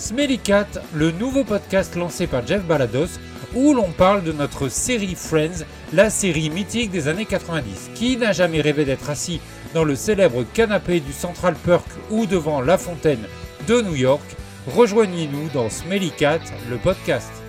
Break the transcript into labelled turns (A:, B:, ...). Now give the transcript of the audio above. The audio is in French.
A: Smelly Cat, le nouveau podcast lancé par Jeff Balados, où l'on parle de notre série Friends, la série mythique des années 90. Qui n'a jamais rêvé d'être assis dans le célèbre canapé du Central Perk ou devant la fontaine de New York Rejoignez-nous dans Smelly Cat, le podcast.